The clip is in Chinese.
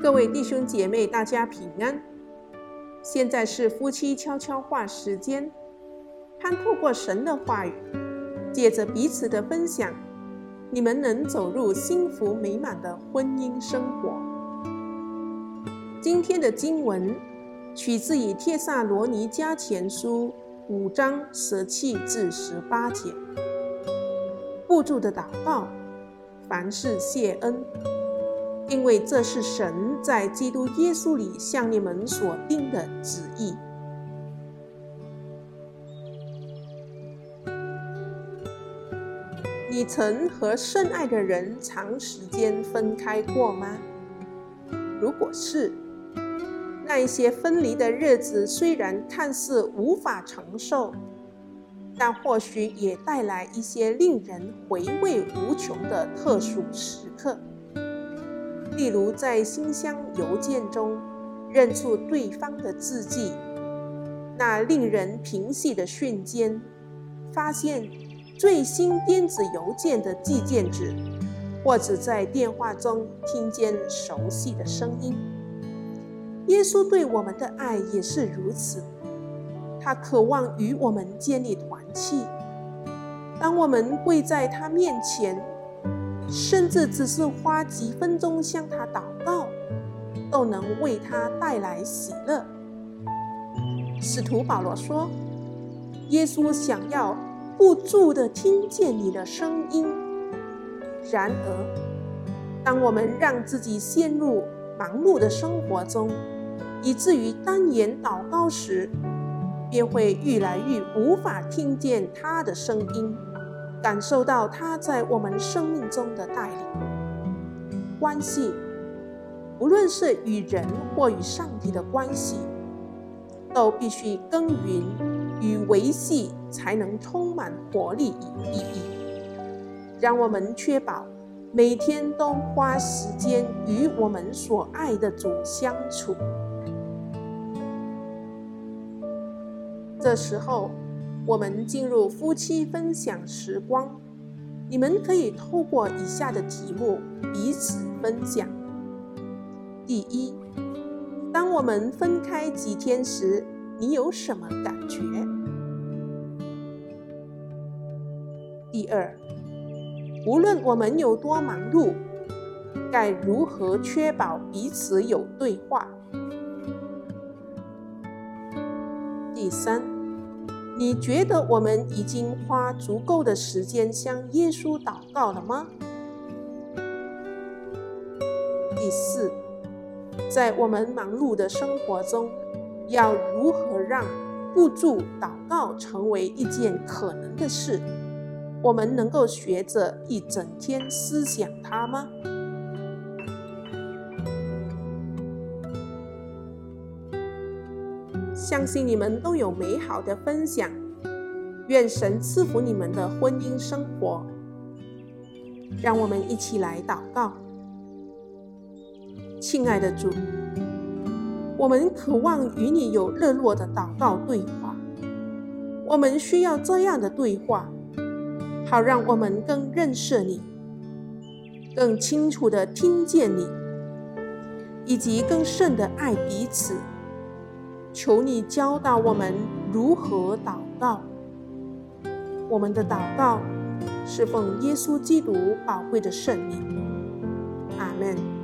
各位弟兄姐妹，大家平安。现在是夫妻悄悄话时间，盼透过神的话语，借着彼此的分享，你们能走入幸福美满的婚姻生活。今天的经文取自于帖撒罗尼迦前书五章十七至十八节。不住的祷告，凡事谢恩。因为这是神在基督耶稣里向你们所定的旨意。你曾和深爱的人长时间分开过吗？如果是，那一些分离的日子虽然看似无法承受，但或许也带来一些令人回味无穷的特殊时刻。例如，在信箱邮件中认出对方的字迹，那令人平息的瞬间；发现最新电子邮件的寄件者，或者在电话中听见熟悉的声音。耶稣对我们的爱也是如此，他渴望与我们建立团契。当我们跪在他面前，甚至只是花几分钟向他祷告，都能为他带来喜乐。使徒保罗说：“耶稣想要不住地听见你的声音。”然而，当我们让自己陷入忙碌的生活中，以至于单言祷告时，便会愈来愈无法听见他的声音。感受到他在我们生命中的带领。关系，无论是与人或与上帝的关系，都必须耕耘与维系，才能充满活力与意义。让我们确保每天都花时间与我们所爱的主相处。这时候。我们进入夫妻分享时光，你们可以透过以下的题目彼此分享。第一，当我们分开几天时，你有什么感觉？第二，无论我们有多忙碌，该如何确保彼此有对话？第三。你觉得我们已经花足够的时间向耶稣祷告了吗？第四，在我们忙碌的生活中，要如何让不住祷告成为一件可能的事？我们能够学着一整天思想它吗？相信你们都有美好的分享，愿神赐福你们的婚姻生活。让我们一起来祷告。亲爱的主，我们渴望与你有热络的祷告对话。我们需要这样的对话，好让我们更认识你，更清楚的听见你，以及更深的爱彼此。求你教导我们如何祷告。我们的祷告是奉耶稣基督宝贵的圣名。阿门。